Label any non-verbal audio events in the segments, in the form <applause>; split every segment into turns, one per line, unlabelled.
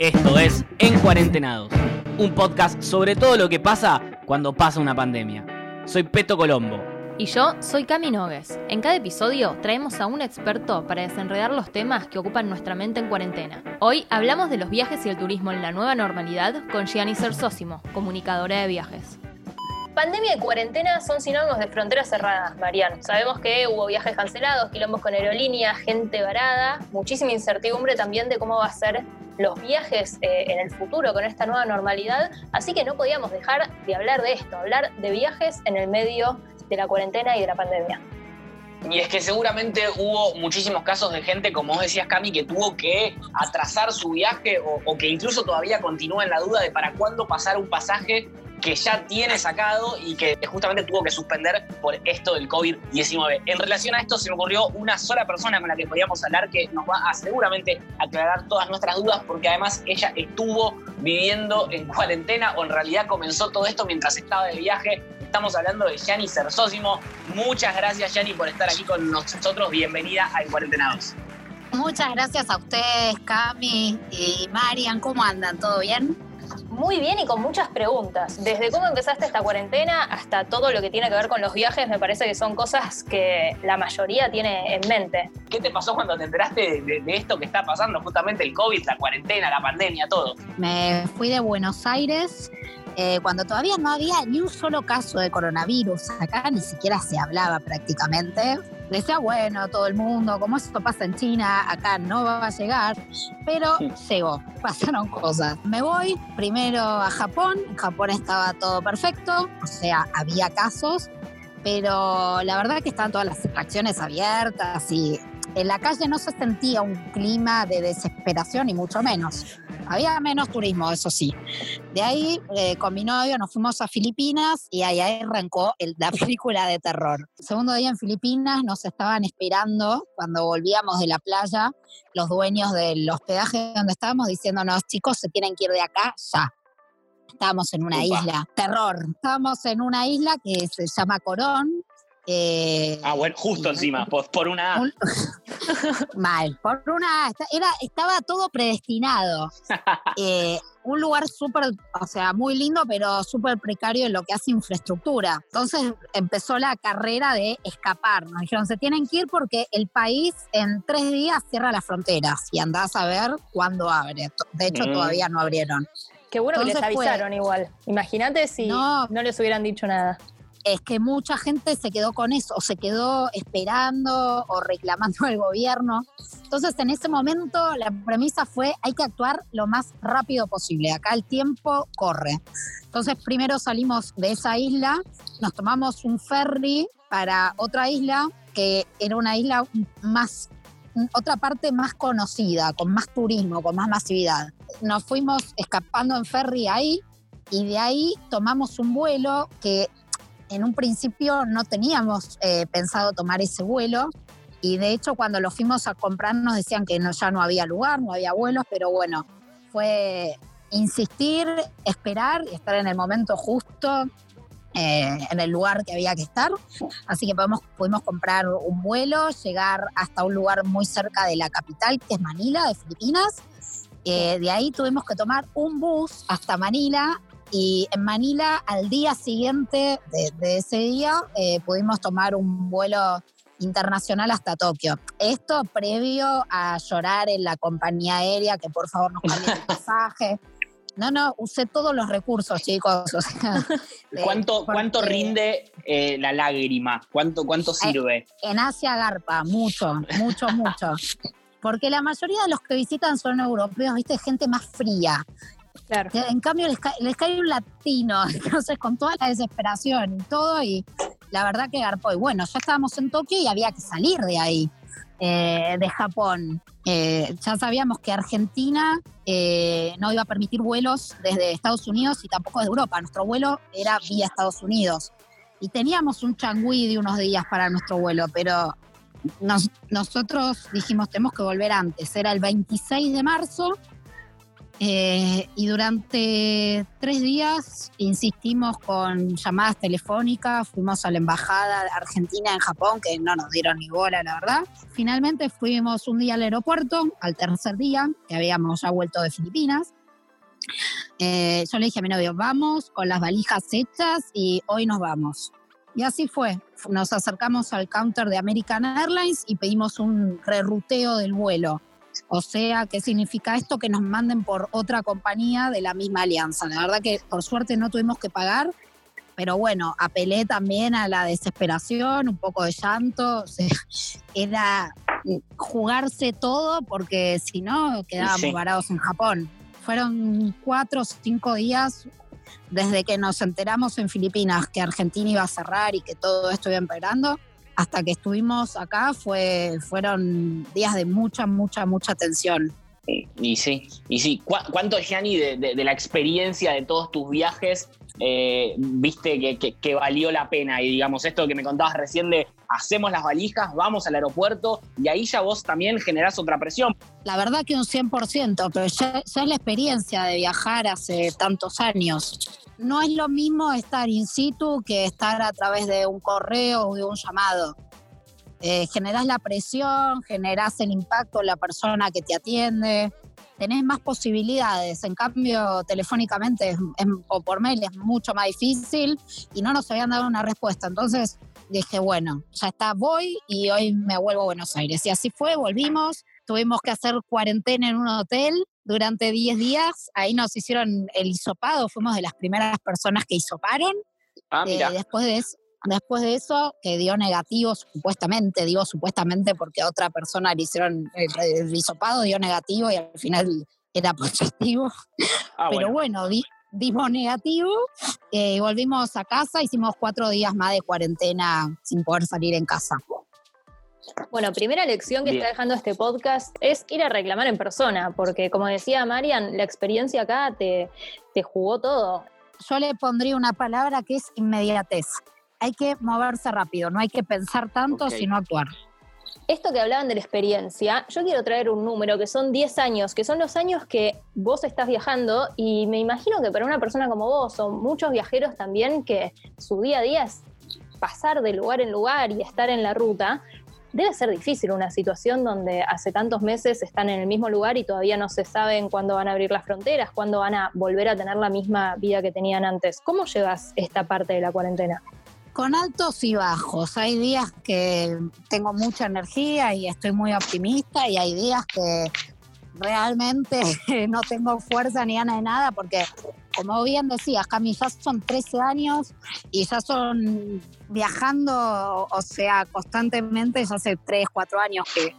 Esto es En Cuarentenados, un podcast sobre todo lo que pasa cuando pasa una pandemia. Soy Peto Colombo.
Y yo soy Cami Nogues. En cada episodio traemos a un experto para desenredar los temas que ocupan nuestra mente en cuarentena. Hoy hablamos de los viajes y el turismo en la nueva normalidad con Gianni Sersósimo, comunicadora de viajes.
Pandemia y cuarentena son sinónimos de fronteras cerradas, Marian. Sabemos que hubo viajes cancelados, quilombos con aerolíneas, gente varada, muchísima incertidumbre también de cómo va a ser los viajes eh, en el futuro con esta nueva normalidad, así que no podíamos dejar de hablar de esto, hablar de viajes en el medio de la cuarentena y de la pandemia.
Y es que seguramente hubo muchísimos casos de gente, como vos decías, Cami, que tuvo que atrasar su viaje o, o que incluso todavía continúa en la duda de para cuándo pasar un pasaje que ya tiene sacado y que justamente tuvo que suspender por esto del COVID-19. En relación a esto se me ocurrió una sola persona con la que podíamos hablar que nos va a seguramente aclarar todas nuestras dudas porque además ella estuvo viviendo en cuarentena o en realidad comenzó todo esto mientras estaba de viaje. Estamos hablando de Yani Cersósimo. Muchas gracias Yani por estar aquí con nosotros. Bienvenida a En Cuarentenados.
Muchas gracias a ustedes, Cami y Marian. ¿Cómo andan? ¿Todo bien?
Muy bien y con muchas preguntas. Desde cómo empezaste esta cuarentena hasta todo lo que tiene que ver con los viajes, me parece que son cosas que la mayoría tiene en mente.
¿Qué te pasó cuando te enteraste de, de esto que está pasando? Justamente el COVID, la cuarentena, la pandemia, todo.
Me fui de Buenos Aires eh, cuando todavía no había ni un solo caso de coronavirus. Acá ni siquiera se hablaba prácticamente. Decía, bueno, todo el mundo, como esto pasa en China, acá no va a llegar, pero llegó, pasaron cosas. Me voy primero a Japón, en Japón estaba todo perfecto, o sea, había casos, pero la verdad que estaban todas las atracciones abiertas y en la calle no se sentía un clima de desesperación y mucho menos. Había menos turismo, eso sí. De ahí, eh, con mi novio, nos fuimos a Filipinas y ahí arrancó el, la <laughs> película de terror. El segundo día en Filipinas nos estaban esperando cuando volvíamos de la playa los dueños del hospedaje donde estábamos diciéndonos, chicos, se tienen que ir de acá ya. Estábamos en una
Upa.
isla, terror. Estábamos en una isla que se llama Corón. Eh,
Ah, bueno, justo encima, por, por una A.
un- <laughs> Mal, por una esta- era estaba todo predestinado. <laughs> Eh, un lugar súper, o sea, muy lindo, pero súper precario en lo que hace infraestructura. Entonces empezó la carrera de escapar. Nos dijeron, se tienen que ir porque el país en tres días cierra las fronteras y andás a ver cuándo abre. De hecho,
Mm.
todavía no abrieron.
Qué bueno que les
fue-
avisaron igual. Imagínate si
No.
no les hubieran dicho nada.
Es que mucha gente se quedó con eso, se quedó esperando o reclamando <laughs> al gobierno. Entonces, en ese momento, la premisa fue, hay que actuar lo más rápido posible. Acá el tiempo corre. Entonces, primero salimos de esa isla, nos tomamos un ferry para otra isla, que era una isla más, otra parte más conocida, con más turismo, con más masividad. Nos fuimos escapando en ferry ahí, y de ahí tomamos un vuelo que en un principio no teníamos eh, pensado tomar ese vuelo y de hecho cuando lo fuimos a comprar nos decían que no, ya no había lugar, no había vuelos, pero bueno, fue insistir, esperar y estar en el momento justo, eh, en el lugar que había que estar. Así que podemos, pudimos comprar un vuelo, llegar hasta un lugar muy cerca de la capital, que es Manila, de Filipinas. Eh, de ahí tuvimos que tomar un bus hasta Manila y en Manila al día siguiente de, de ese día eh, pudimos tomar un vuelo internacional hasta Tokio. Esto previo a llorar en la compañía aérea que por favor nos cambien el <laughs> pasaje. No, no, usé todos los recursos, chicos. o sea, <laughs> eh,
¿Cuánto, cuánto rinde eh, la lágrima? ¿Cuánto, cuánto sirve?
En Asia garpa, mucho, mucho, mucho. <laughs> Porque la mayoría de los que visitan son europeos, viste, gente más fría.
Claro.
En cambio, les cae, les un latino, <laughs> entonces con toda la desesperación y todo, y la verdad que garpó. Y bueno, ya estábamos en Tokio y había que salir de ahí, eh, de Japón. Eh, ya sabíamos que Argentina eh, no iba a permitir vuelos desde Estados Unidos y tampoco de Europa. Nuestro vuelo era vía Estados Unidos. Y teníamos un changüí de unos días para nuestro vuelo, pero nos- nosotros dijimos tenemos que volver antes. Era el 26 de marzo Eh, y durante tres días insistimos con llamadas telefónicas, fuimos a la embajada de Argentina en Japón, que no nos dieron ni bola, la verdad. Finalmente fuimos un día al aeropuerto, al tercer día, que habíamos ya vuelto de Filipinas. Eh, yo le dije a mi novio, vamos con las valijas hechas y hoy nos vamos. Y así fue. Nos acercamos al counter de American Airlines y pedimos un reruteo del vuelo o sea, ¿qué significa esto? Que nos manden por otra compañía de la misma alianza. La verdad que por suerte no tuvimos que pagar, pero bueno, apelé también a la desesperación, un poco de llanto, <laughs> o sea, era jugarse todo porque si no quedábamos varados en Japón. Fueron cuatro o cinco días desde que nos enteramos en Filipinas que Argentina iba a cerrar y que todo esto iba empeorando hasta que estuvimos acá fue, fueron días de mucha, mucha, mucha tensión.
Y sí, y sí. ¿Cuánto, Gianni, de, de, la experiencia de todos tus viajes eh, viste que, que, valió la pena? Y digamos, esto que me contabas recién de hacemos las valijas, vamos al aeropuerto y ahí ya vos también generás otra presión.
La verdad que un 100%, pero ya, ya es la experiencia de viajar hace tantos años no es lo mismo estar in situ que estar a través de un correo o de un llamado. Eh, generás la presión, generás el impacto en la persona que te atiende, tenés más posibilidades. En cambio, telefónicamente o por mail es mucho más difícil y no nos habían dado una respuesta. Entonces dije, bueno, ya está, voy y hoy me vuelvo a Buenos Aires. Y así fue, volvimos, tuvimos que hacer cuarentena en un hotel durante 10 días. Ahí nos hicieron el hisopado, fuimos de las primeras personas que hisoparon.
Ah,
eh, después, de eso, después de eso, que dio negativo, supuestamente, digo supuestamente porque a otra persona le hicieron el, hisopado, dio negativo y al final era <laughs> positivo. Ah, Pero bueno, dimos negativo, y eh, volvimos a casa, hicimos cuatro días más de cuarentena sin poder salir en casa.
Bueno, primera lección que está dejando este podcast es ir a reclamar en persona, porque como decía Marian, la experiencia acá te, te jugó todo.
Yo le pondría una palabra que es inmediatez. Hay que moverse rápido, no hay que pensar tanto, sino actuar.
Esto que hablaban de la experiencia, yo quiero traer un número que son 10 años, que son los años que vos estás viajando y me imagino que para una persona como vos o muchos viajeros también que su día a día es pasar de lugar en lugar y estar en la ruta, debe ser difícil una situación donde hace tantos meses están en el mismo lugar y todavía no se saben cuándo van a abrir las fronteras, cuándo van a volver a tener la misma vida que tenían antes. ¿Cómo llevas esta parte de la cuarentena?
Con altos y bajos. Hay días que tengo mucha energía y estoy muy optimista y hay días que realmente <laughs> no tengo fuerza ni ganas de nada porque como bien decías, Cami, ya son 13 años y ya son viajando, o sea, constantemente, ya hace 3, 4 años que,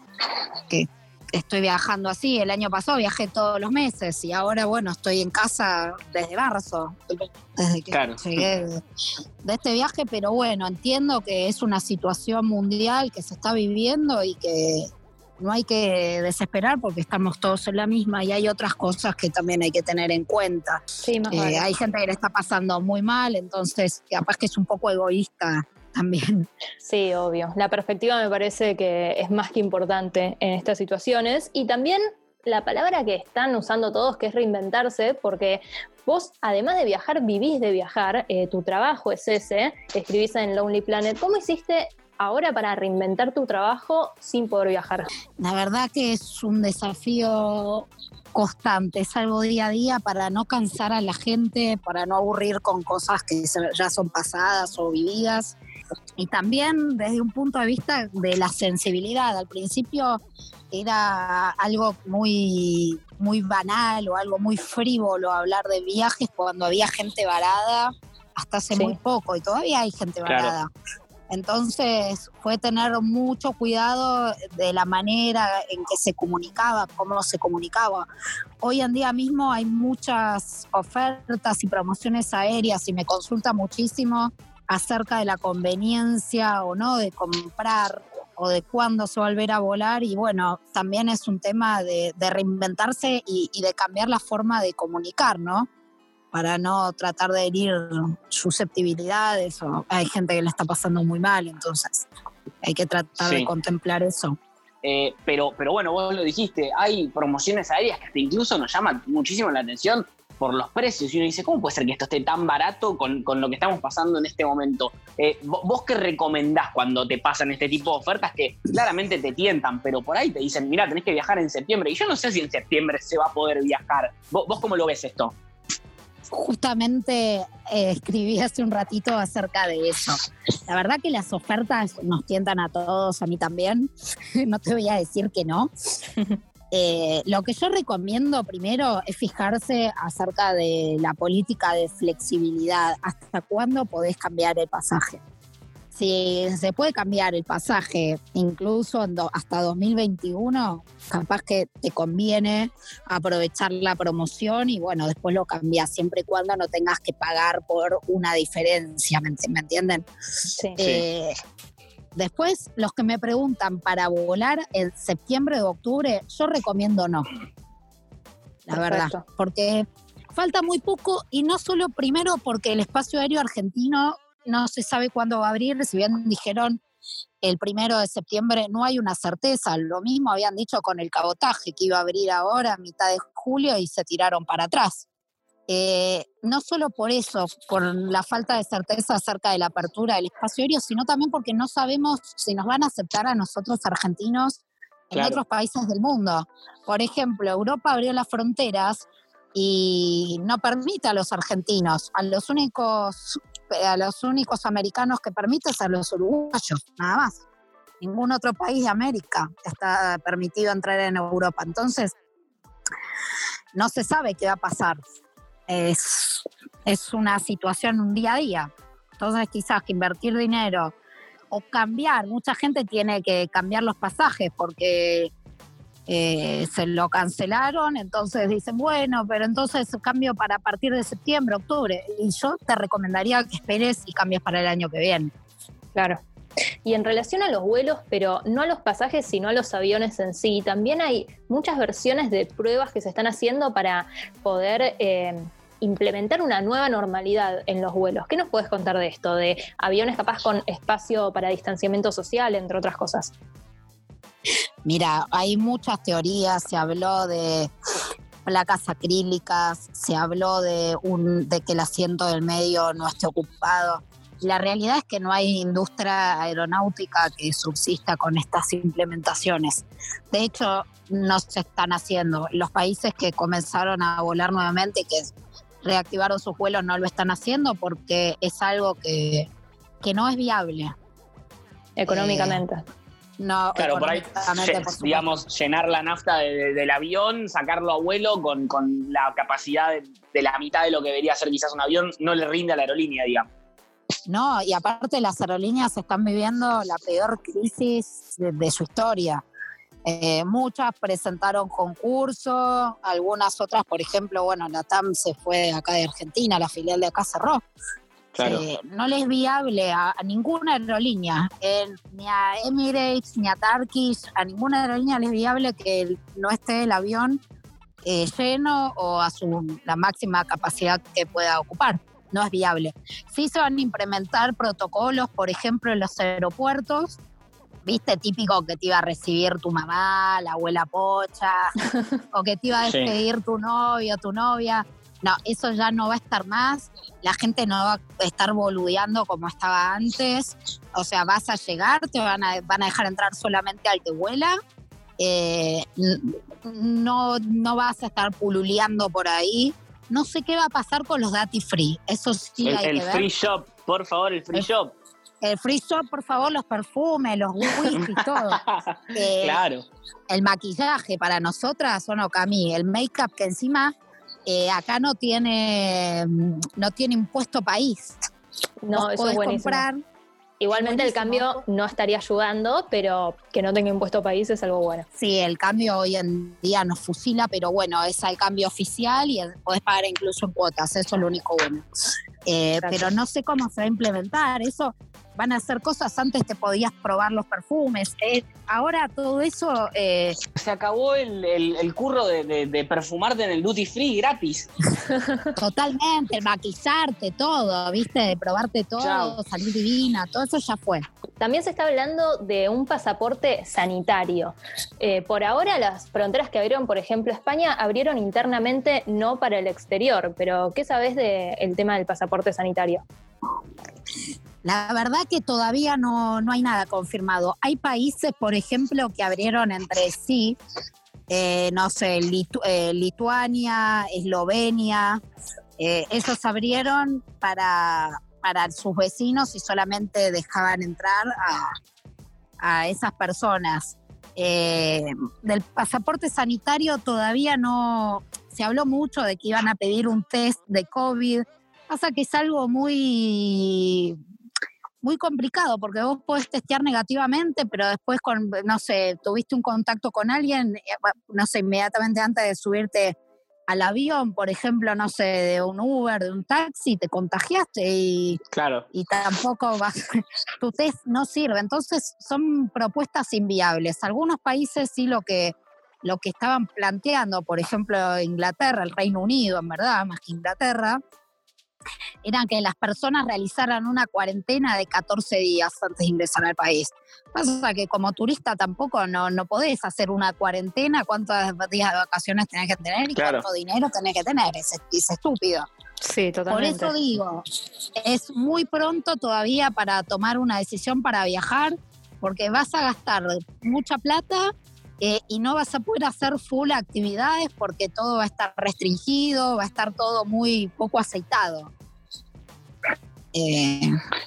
que estoy viajando así. El año pasado viajé todos los meses y ahora, bueno, estoy en casa desde marzo, desde que llegué de, de, este viaje, pero bueno, entiendo que es una situación mundial que se está viviendo y que no hay que desesperar porque estamos todos en la misma y hay otras cosas que también hay que tener en cuenta.
Sí, más
eh, hay gente que le está pasando muy mal, entonces capaz que es un poco egoísta <laughs> también.
Sí, obvio. La perspectiva me parece que es más que importante en estas situaciones y también la palabra que están usando todos, que es reinventarse, porque vos, además de viajar, vivís de viajar, eh, tu trabajo es ese, escribís en Lonely Planet. ¿Cómo hiciste ahora para reinventar tu trabajo sin poder viajar?
La verdad que es un desafío constante, es algo día a día para no cansar a la gente, para no aburrir con cosas que ya son pasadas o vividas. Y también desde un punto de vista de la sensibilidad. Al principio era algo muy, muy banal o algo muy frívolo hablar de viajes cuando había gente varada hasta hace muy poco y todavía hay gente varada. Entonces fue tener mucho cuidado de la manera en que se comunicaba, cómo se comunicaba. Hoy en día mismo hay muchas ofertas y promociones aéreas y me consulta muchísimo acerca de la conveniencia o no de comprar o de cuándo se va a volver a volar y bueno, también es un tema de, reinventarse y, y de cambiar la forma de comunicar, ¿no? Para no tratar de herir susceptibilidades o hay gente que le está pasando muy mal, entonces hay que tratar de contemplar eso.
Eh, pero, pero bueno, vos lo dijiste, hay promociones aéreas que hasta incluso nos llaman muchísimo la atención por los precios. Y uno dice, ¿cómo puede ser que esto esté tan barato con, con lo que estamos pasando en este momento? Eh, ¿Vos qué recomendás cuando te pasan este tipo de ofertas que claramente te tientan, pero por ahí te dicen, mira, tenés que viajar en septiembre? Y yo no sé si en septiembre se va a poder viajar. ¿Vos, vos cómo lo ves esto?
Justamente eh, escribí hace un ratito acerca de eso. La verdad que las ofertas nos tientan a todos, a mí también. <laughs> no te voy a decir que no. <laughs> Eh, lo que yo recomiendo primero es fijarse acerca de la política de flexibilidad. ¿Hasta cuándo podés cambiar el pasaje? Si se puede cambiar el pasaje incluso hasta 2021, capaz que te conviene aprovechar la promoción y bueno, después lo cambias siempre y cuando no tengas que pagar por una diferencia, ¿me, entienden? Sí. Eh, después, los que me preguntan para volar en septiembre o octubre, yo recomiendo no. La verdad, porque falta muy poco y no solo primero porque el espacio aéreo argentino no se sabe cuándo va a abrir, si bien dijeron el primero de septiembre, no hay una certeza. Lo mismo habían dicho con el cabotaje, que iba a abrir ahora a mitad de julio y se tiraron para atrás. Eh, no solo por eso, por la falta de certeza acerca de la apertura del espacio aéreo, sino también porque no sabemos si nos van a aceptar a nosotros argentinos en otros países del mundo. Por ejemplo, Europa abrió las fronteras y no permite a los argentinos, a los únicos a los únicos americanos que permite ser los uruguayos, nada más. Ningún otro país de América está permitido entrar en Europa. Entonces, no se sabe qué va a pasar. Es, es una situación un día a día. Entonces, quizás que invertir dinero o cambiar, mucha gente tiene que cambiar los pasajes porque eh, se lo cancelaron, entonces dicen, bueno, pero entonces cambio para partir de septiembre, octubre, y yo te recomendaría que esperes y cambies para el año que viene.
Claro. Y en relación a los vuelos, pero no a los pasajes, sino a los aviones en sí, también hay muchas versiones de pruebas que se están haciendo para poder eh, implementar una nueva normalidad en los vuelos. ¿Qué nos puedes contar de esto? De aviones capaz con espacio para distanciamiento social, entre otras cosas.
Mira, hay muchas teorías, se habló de placas acrílicas, se habló de, un, de que el asiento del medio no esté ocupado. La realidad es que no hay industria aeronáutica que subsista con estas implementaciones. De hecho, no se están haciendo. Los países que comenzaron a volar nuevamente, que reactivaron sus vuelos, no lo están haciendo porque es algo que, no es viable.
Económicamente.
Eh, no,
claro, por ahí, digamos, llenar la nafta del avión, sacarlo a vuelo con, la capacidad de, la mitad de lo que debería ser quizás un avión, no le rinde a la aerolínea, digamos.
No, y aparte las aerolíneas están viviendo la peor crisis de, su historia. Eh, muchas presentaron concursos, algunas otras, por ejemplo, bueno, la TAM se fue acá de Argentina, la filial de acá cerró. Eh, no le es viable a, ninguna aerolínea, ni a Emirates, ni a Turkish, a ninguna aerolínea le es viable que no esté el avión eh, lleno o a su, la máxima capacidad que pueda ocupar. No es viable. Sí se van a implementar protocolos, por ejemplo, en los aeropuertos. Viste, típico que te iba a recibir tu mamá, la abuela pocha, <laughs> o que te iba a despedir tu novio, tu novia no, eso ya no va a estar más, la gente no va a estar boludeando como estaba antes, o sea, vas a llegar, te van a, van a dejar entrar solamente al que vuela, eh, no, no vas a estar pululeando por ahí. No sé qué va a pasar con los dati free, eso sí
el,
hay
el free shop, por favor, el free shop.
El free shop, por favor, los perfumes, los <laughs> whisky, todo.
Eh, claro.
El maquillaje para nosotras, o no, Cami, el make-up que encima eh, acá no tiene, no tiene impuesto país.
No, eso es buenísimo. Comprar, Igualmente el cambio no estaría ayudando, pero que no tenga impuesto país es algo bueno.
Sí, el cambio hoy en día nos fusila, pero bueno, es el cambio oficial y podés pagar incluso en cuotas, eso es lo único bueno. Eh, pero no sé cómo se va a implementar, eso van a hacer cosas. Antes te podías probar los perfumes. Eh, ahora todo eso. Eh,
Se acabó el, el- el curro de, de- de perfumarte en el duty free gratis. <laughs>
totalmente, el maquillarte, todo, ¿viste? De probarte todo,
Chao.
salir divina, todo eso ya fue.
También se está hablando de un pasaporte sanitario. Eh, por ahora las fronteras que abrieron, por ejemplo, España, abrieron internamente, no para el exterior. Pero, ¿qué sabes del tema del pasaporte sanitario?
La verdad que todavía no, no hay nada confirmado. Hay países, por ejemplo, que abrieron entre sí, eh, no sé, eh, Lituania, Eslovenia, eh, ellos abrieron para, para sus vecinos y solamente dejaban entrar a, a esas personas. Eh, del pasaporte sanitario todavía no, se habló mucho de que iban a pedir un test de COVID. Pasa que es algo muy muy complicado porque vos podés testear negativamente, pero después con, no sé, tuviste un contacto con alguien, eh, no sé, inmediatamente antes de subirte al avión, por ejemplo, no sé, de un Uber, de un taxi, te contagiaste y,
Claro.
y tampoco vas, <laughs> tu test no sirve. Entonces son propuestas inviables. Algunos países sí lo que, lo que estaban planteando, por ejemplo, Inglaterra, el Reino Unido, en verdad, más que Inglaterra, eran que las personas realizaran una cuarentena de 14 días antes de ingresar al país. Pasa que como turista tampoco no, no podés hacer una cuarentena, cuántos días de vacaciones tenés que tener y
Claro.
cuánto dinero tenés que tener, es, es estúpido.
Sí,
Por eso digo, es muy pronto todavía para tomar una decisión para viajar, porque vas a gastar mucha plata eh, y no vas a poder hacer full actividades porque todo va a estar restringido, va a estar todo muy poco aceitado. Eh,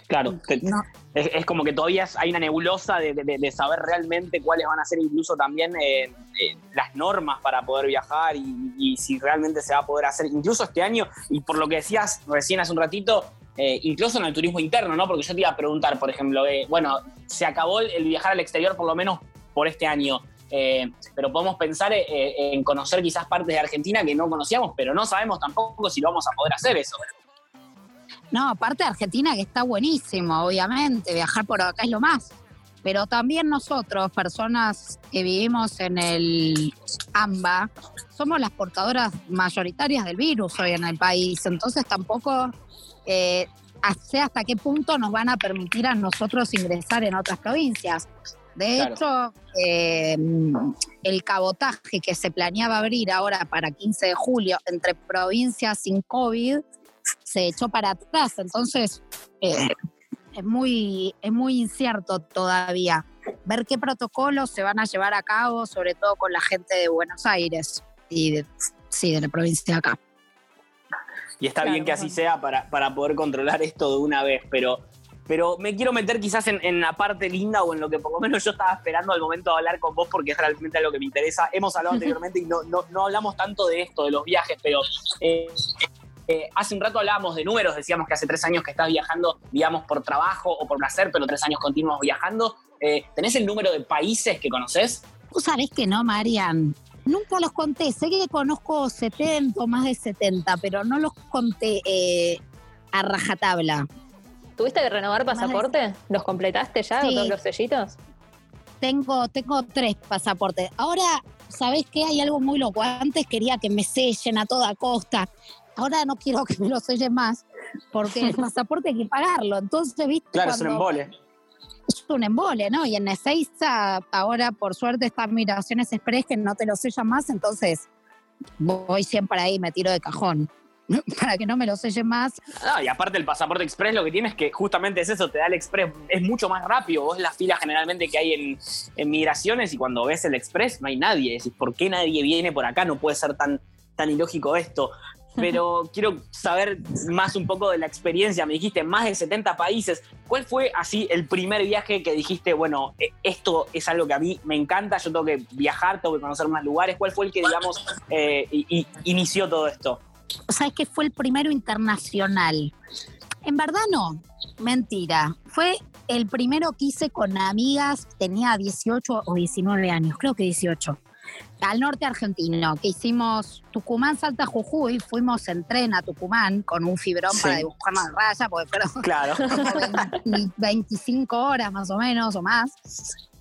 Claro, te-
no,
es, es como que todavía hay una nebulosa de, de- de saber realmente cuáles van a ser incluso también eh, eh, las normas para poder viajar y, y si realmente se va a poder hacer incluso este año. Y por lo que decías recién hace un ratito, incluso en el turismo interno, ¿no? Porque yo te iba a preguntar, por ejemplo, bueno, se acabó el, el viajar al exterior por lo menos por este año. Eh, pero podemos pensar eh, eh, en conocer quizás partes de Argentina que no conocíamos, pero no sabemos tampoco si lo vamos a poder hacer eso.
no, aparte de Argentina que está buenísimo, obviamente, viajar por acá es lo más. Pero también nosotros, personas que vivimos en el AMBA, somos las portadoras mayoritarias del virus hoy en el país. Entonces tampoco sé hasta qué punto nos van a permitir a nosotros ingresar en otras provincias. De
Claro.
hecho, eh, el cabotaje que se planeaba abrir ahora para 15 de julio entre provincias sin COVID se echó para atrás. Entonces, eh, es, muy, es muy incierto todavía ver qué protocolos se van a llevar a cabo, sobre todo con la gente de Buenos Aires y de, sí, de la provincia de acá.
Y está
Claro,
bien que así sea para, para poder controlar esto de una vez, pero, pero me quiero meter quizás en, en la parte linda o en lo que por lo menos yo estaba esperando al momento de hablar con vos porque es realmente algo que me interesa. Hemos hablado <laughs> anteriormente y no, no, no hablamos tanto de esto, de los viajes, pero eh, eh, hace un rato hablábamos de números, decíamos que hace tres años que estás viajando, digamos, por trabajo o por placer, pero tres años continuos viajando. Eh, ¿Tenés el número de países que conoces?
Vos sabés que no, Marian. Nunca los conté. Sé que conozco 70 o más de 70, pero no los conté eh, a rajatabla.
¿Tuviste que renovar pasaporte? ¿Los completaste ya
Sí.
con todos los sellitos?
Tengo, tengo tres pasaportes. Ahora, ¿sabés qué? Hay algo muy loco. Antes quería que me sellen a toda costa. Ahora no quiero que me lo sellen más, porque el <laughs> pasaporte hay que pagarlo. Entonces, ¿viste?
Claro, es un
Cuando-
embole.
es un embole, ¿no? Y en Ezeiza ahora por suerte están migraciones express que no te lo sellan más, entonces voy siempre ahí, me tiro de cajón <laughs> para que no me lo sellen más.
Y aparte el pasaporte express lo que tiene es que justamente es eso, te da el express, es mucho más rápido. Vos la fila generalmente que hay en, en migraciones y cuando ves el express no hay nadie. Decís, ¿por qué nadie viene por acá? No puede ser tan, tan ilógico esto. <laughs> Pero quiero saber más un poco de la experiencia. Me dijiste más de 70 países. ¿Cuál fue así el primer viaje que dijiste, bueno, eh, esto es algo que a mí me encanta, yo tengo que viajar, tengo que conocer más lugares? ¿Cuál fue el que, digamos, eh, y- y- inició todo esto?
¿Sabes que fue el primero internacional? En verdad no, mentira. Fue el primero que hice con amigas, tenía 18 o 19 años, creo que 18. al norte argentino, que hicimos Tucumán, Salta, Jujuy, fuimos en tren a Tucumán con un fibrón
Sí.
para dibujar más raya, porque fueron
Claro. <laughs>
como 25 horas más o menos o más.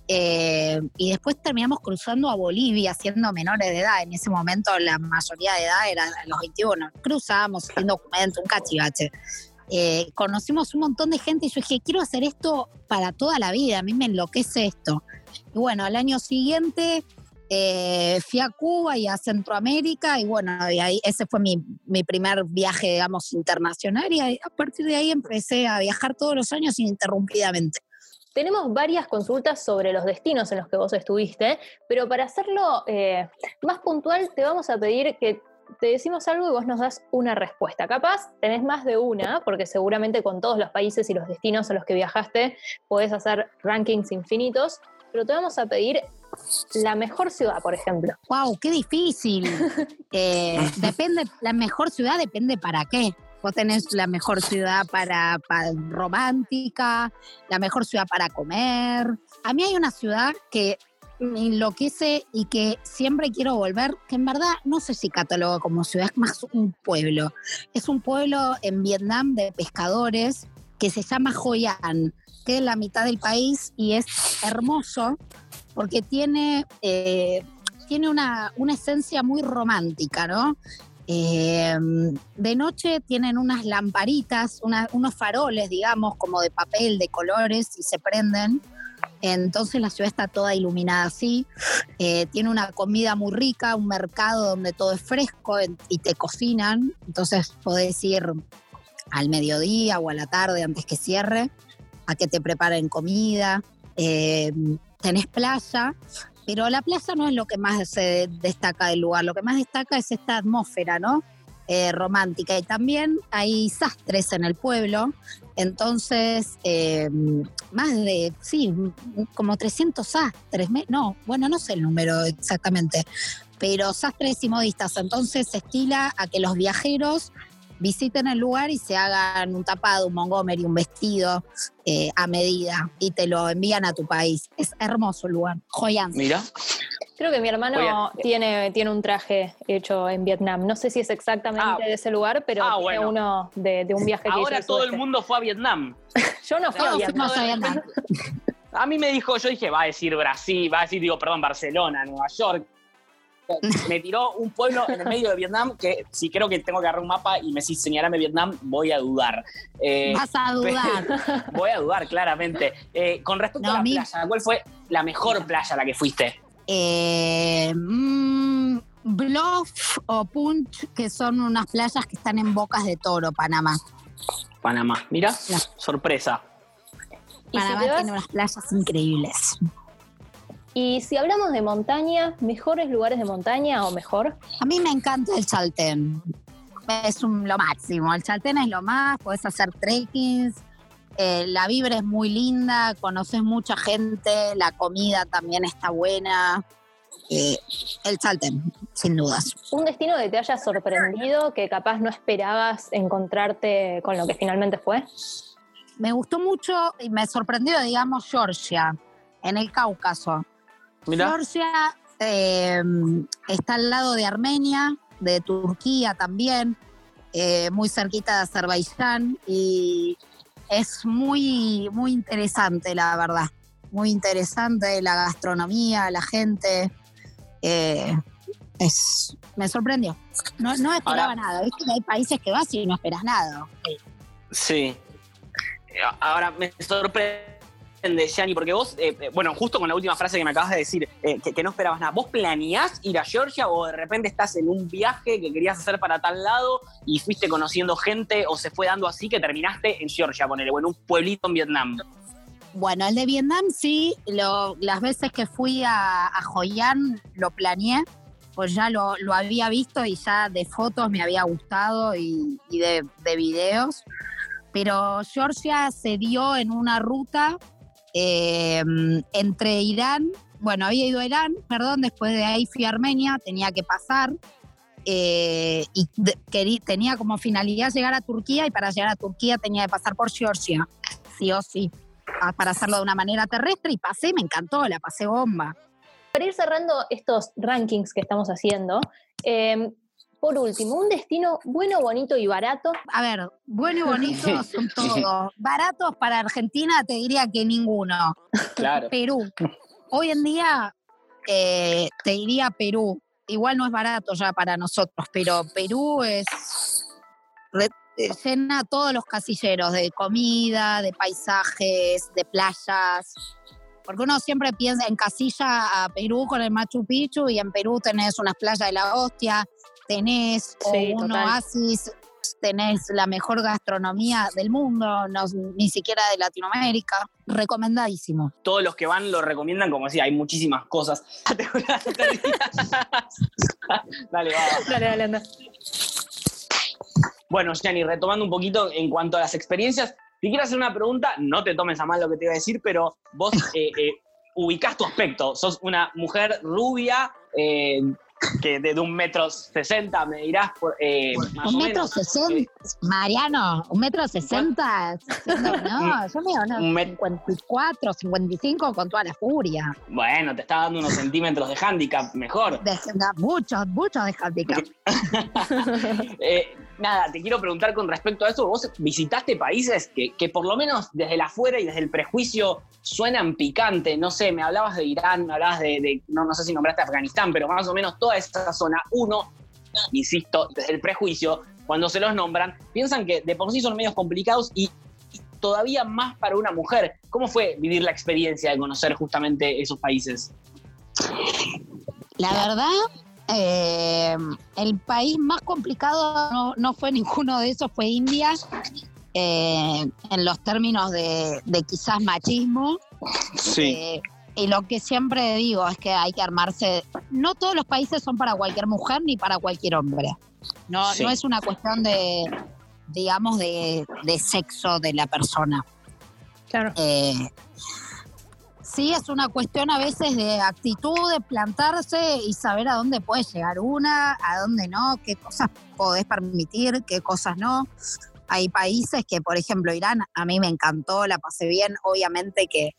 Eh, y después terminamos cruzando a Bolivia siendo menores de edad. En ese momento la mayoría de edad era los 21. Cruzamos sin documento, un cachivache. Eh, conocimos un montón de gente y yo dije, quiero hacer esto para toda la vida, a mí me enloquece esto. Y bueno, al año siguiente eh, fui a Cuba y a Centroamérica y bueno, y ahí, ese fue mi, mi primer viaje, digamos, internacional y ahí- a partir de ahí empecé a viajar todos los años ininterrumpidamente.
Tenemos varias consultas sobre los destinos en los que vos estuviste, pero para hacerlo eh, más puntual te vamos a pedir que te decimos algo y vos nos das una respuesta. Capaz tenés más de una, porque seguramente con todos los países y los destinos a los que viajaste podés hacer rankings infinitos, pero te vamos a pedir la mejor ciudad, por ejemplo.
¡Wow! ¡Qué difícil! <laughs> Eh, depende, la mejor ciudad depende para qué. Vos tenés la mejor ciudad para, para romántica, la mejor ciudad para comer. A mí hay una ciudad que me enloquece y que siempre quiero volver, que en verdad no sé si catalogo como ciudad, es más un pueblo. Es un pueblo en Vietnam de pescadores que se llama Hoi An, que es la mitad del país y es hermoso porque tiene, eh, tiene una, una esencia muy romántica, ¿no? Eh, de noche tienen unas lamparitas, unos faroles, digamos, como de papel, de colores, y se prenden. Entonces la ciudad está toda iluminada así. Eh, tiene una comida muy rica, un mercado donde todo es fresco y te cocinan. Entonces podés ir al mediodía o a la tarde antes que cierre a que te preparen comida. Eh, tenés playa, pero la playa no es lo que más se destaca del lugar. Lo que más destaca es esta atmósfera, ¿no? Eh, romántica. Y también hay sastres en el pueblo. Entonces, eh, más de, sí, como 300 sastres. No, bueno, no sé el número exactamente, pero sastres y modistas. Entonces se estila a que los viajeros visiten el lugar y se hagan un tapado, un Montgomery, un vestido eh, a medida y te lo envían a tu país. Es hermoso el lugar. Joyan.
Mira.
Creo que mi hermano tiene, tiene un traje hecho en Vietnam. No sé si es exactamente
Ah.
de ese lugar, pero
Ah,
tiene
bueno.
uno de, de un viaje que hizo
Ahora todo el mundo fue a Vietnam. <laughs>
Yo no fui a Vietnam.
a Vietnam.
A mí me dijo, yo dije, va a decir Brasil, va a decir, digo, perdón, Barcelona, Nueva York. <laughs> Me tiró un pueblo en el medio de Vietnam que si creo que tengo que agarrar un mapa y me decís señalame Vietnam, voy a dudar. Eh,
Vas a <laughs> dudar.
voy a dudar, claramente. Eh, con respecto
No,
a la playa, ¿cuál fue la mejor playa a la que fuiste?
Eh, mm, Bluff o Punch, que son unas playas que están en Bocas de Toro, Panamá.
Panamá. Mira,
No.
sorpresa.
Si,
Panamá tiene unas playas increíbles.
Y si hablamos de montaña, ¿mejores lugares de montaña o mejor?
A mí me encanta el Chaltén. Es un- lo máximo. El Chaltén es lo más, podés hacer trekkings. eh, la vibra es muy linda, conoces mucha gente, la comida también está buena. Eh, el Chaltén, sin dudas.
¿Un destino que te haya sorprendido, que capaz no esperabas encontrarte con lo que finalmente fue?
Me gustó mucho y me sorprendió, digamos, Georgia, en el Cáucaso.
Mira.
Georgia eh, está al lado de Armenia, de Turquía también, eh, muy cerquita de Azerbaiyán y es muy, muy interesante, la verdad. Muy interesante la gastronomía, la gente. eh, es, me sorprendió. No, no esperaba
Ahora-
nada. Viste que hay países que vas y no esperas nada.
Sí.
Ahora me sorprende, Gianni, porque vos, eh, eh, bueno, justo con la última frase que me acabas de decir, eh, que, no esperabas nada, ¿vos planeás ir a Georgia o de repente estás en un viaje que querías hacer para tal lado y fuiste conociendo gente o se fue dando así que terminaste en Georgia, ponele, o en un pueblito en Vietnam?
Bueno, el de Vietnam sí, las veces que fui a, a Hoi lo planeé, pues ya lo, lo había visto y ya de fotos me había gustado y, y de, de videos. Pero Georgia se dio en una ruta eh, entre Irán, bueno, había ido a Irán, perdón, después de ahí fui a Armenia, tenía que pasar. eh, y querí- tenía como finalidad llegar a Turquía y para llegar a Turquía tenía que pasar por Georgia, sí o sí para hacerlo de una manera terrestre y pasé, me encantó, la pasé bomba.
Para ir cerrando estos rankings que estamos haciendo, eh, por último, un destino bueno, bonito y barato.
A ver, bueno y bonito <laughs> son todos. Baratos para Argentina te diría que ninguno.
Claro.
Perú. Hoy en día eh, te diría Perú. Igual no es barato ya para nosotros, pero Perú es eh, llena todos los casilleros de comida, de paisajes, de playas. Porque uno siempre piensa en casilla a Perú con el Machu Picchu y en Perú tenés unas playas de la hostia, tenés o
Sí,
un
total.
oasis, tenés la mejor gastronomía del mundo, no- ni siquiera de Latinoamérica. Recomendadísimo.
Todos los que van lo recomiendan, como decía, hay muchísimas cosas. <laughs> Dale, va, va. <laughs>
Dale, dale, anda.
Bueno, Jenny, retomando un poquito en cuanto a las experiencias, te quiero hacer una pregunta, no te tomes a mal lo que te iba a decir, pero vos <laughs> eh, eh, ubicás tu aspecto, sos una mujer rubia, eh, que de, de un metro sesenta, me dirás, por, eh, más
Un
o
metro
menos.
sesenta, Mariano, un metro sesenta. <laughs> No, no, yo mido unos
Un met-
54, 55 con toda la furia.
Bueno, te está dando unos centímetros de handicap, mejor.
De, de- muchos, muchos de handicap. <laughs>
Eh, nada, te quiero preguntar con respecto a eso. ¿Vos visitaste países que, que por lo menos desde el afuera y desde el prejuicio suenan picante? No sé, me hablabas de Irán, me hablabas de, no, no sé si nombraste Afganistán, pero más o menos toda esa zona. Uno, insisto, desde el prejuicio, cuando se los nombran, piensan que de por sí son medios complicados y todavía más para una mujer. ¿Cómo fue vivir la experiencia de conocer justamente esos países?
La verdad, eh, el país más complicado no, no fue ninguno de esos, fue India. eh, en los términos de, de quizás machismo. Eh, y lo que siempre digo es que hay que armarse. No todos los países son para cualquier mujer ni para cualquier hombre. No,
Sí.
no es una cuestión de, digamos, de, de sexo de la persona.
Claro.
Sí, es una cuestión a veces de actitud, de plantarse y saber a dónde puede llegar una, a dónde no, qué cosas podés permitir, qué cosas no. Hay países que, por ejemplo, Irán, a mí me encantó, la pasé bien. Obviamente que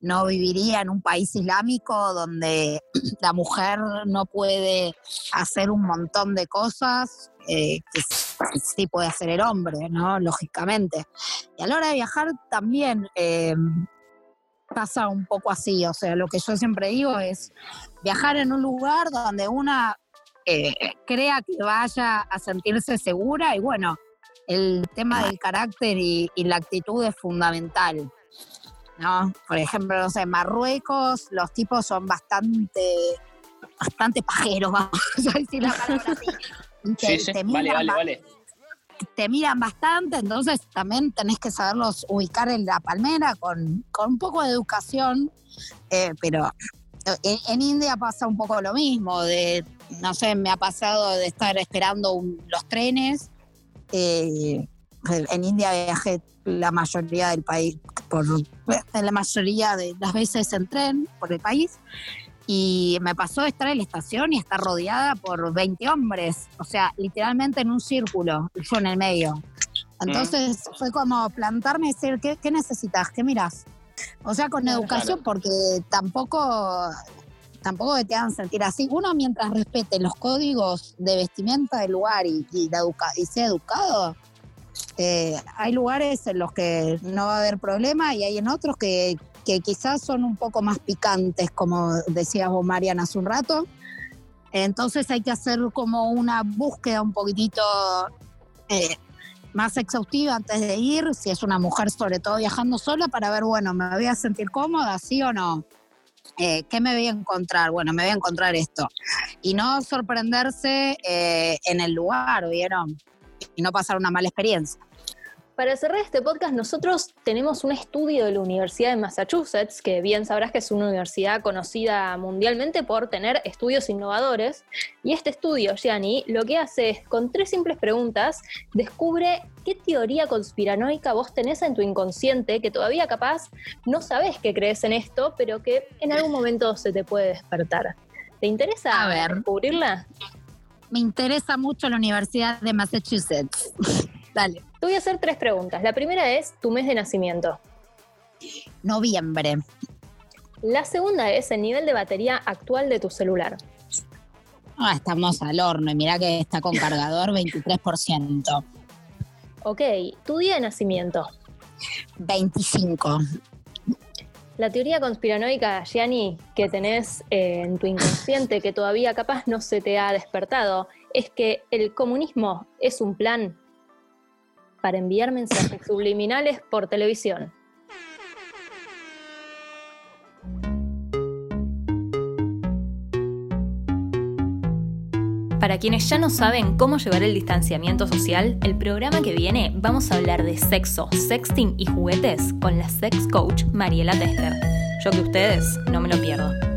no viviría en un país islámico donde <clears throat> la mujer no puede hacer un montón de cosas eh, que sí puede hacer el hombre, ¿no? Lógicamente. Y a la hora de viajar también eh, pasa un poco así. O sea, lo que yo siempre digo es viajar en un lugar donde una eh, crea que vaya a sentirse segura y bueno, el tema del carácter y, y la actitud es fundamental. ¿no? Por ejemplo, no sé, en Marruecos los tipos son bastante, bastante pajeros, <laughs> vamos a decir la palabra así. Te-
Sí, sí,
te
vale,
miran
vale, vale.
Te miran bastante, entonces también tenés que saberlos ubicar en la palmera con, con un poco de educación, eh, pero en, India pasa un poco lo mismo, de, no sé, me ha pasado de estar esperando los trenes, eh, en India viajé la mayoría del país, por la mayoría de las veces en tren por el país, y me pasó de estar en la estación y estar rodeada por 20 hombres, o sea, literalmente en un círculo, y yo en el medio. Entonces fue como plantarme y decir, ¿qué, qué necesitas? ¿Qué miras? O sea, con
Claro.
educación, porque tampoco, tampoco te hagan sentir así. Uno mientras respete los códigos de vestimenta del lugar y, y, la educa- y sea educado, eh, hay lugares en los que no va a haber problema y hay en otros que, quizás son un poco más picantes, como decías vos, Mariana, hace un rato. Entonces hay que hacer como una búsqueda un poquitito eh, más exhaustiva antes de ir, si es una mujer sobre todo viajando sola, para ver, bueno, ¿me voy a sentir cómoda, sí o no? Eh, ¿Qué me voy a encontrar? Bueno, me voy a encontrar esto. Y no sorprenderse en el lugar, ¿vieron? Y no pasar una mala experiencia.
Para cerrar este podcast, nosotros tenemos un estudio de la Universidad de Massachusetts, que bien sabrás que es una universidad conocida mundialmente por tener estudios innovadores. Y este estudio, Gianni, lo que hace es, con tres simples preguntas, descubre qué teoría conspiranoica vos tenés en tu inconsciente, que todavía capaz no sabés que crees en esto, pero que en algún momento se te puede despertar. ¿Te interesa
A ver.
descubrirla?
Me interesa mucho la Universidad de Massachusetts. Dale.
Te voy a hacer tres preguntas. La primera es tu mes de nacimiento.
Noviembre.
La segunda es el nivel de batería actual de tu celular.
Ah, estamos al horno y mirá que está con cargador 23%.
Ok, tu día de nacimiento.
25.
La teoría conspiranoica, Gianni, que tenés eh, en tu inconsciente, que todavía capaz no se te ha despertado, es que el comunismo es un plan para enviar mensajes subliminales por televisión.
Para quienes ya no saben cómo llevar el distanciamiento social, el programa que viene vamos a hablar de sexo, sexting y juguetes con la sex coach Mariela Tester. Yo que ustedes no me lo pierdo.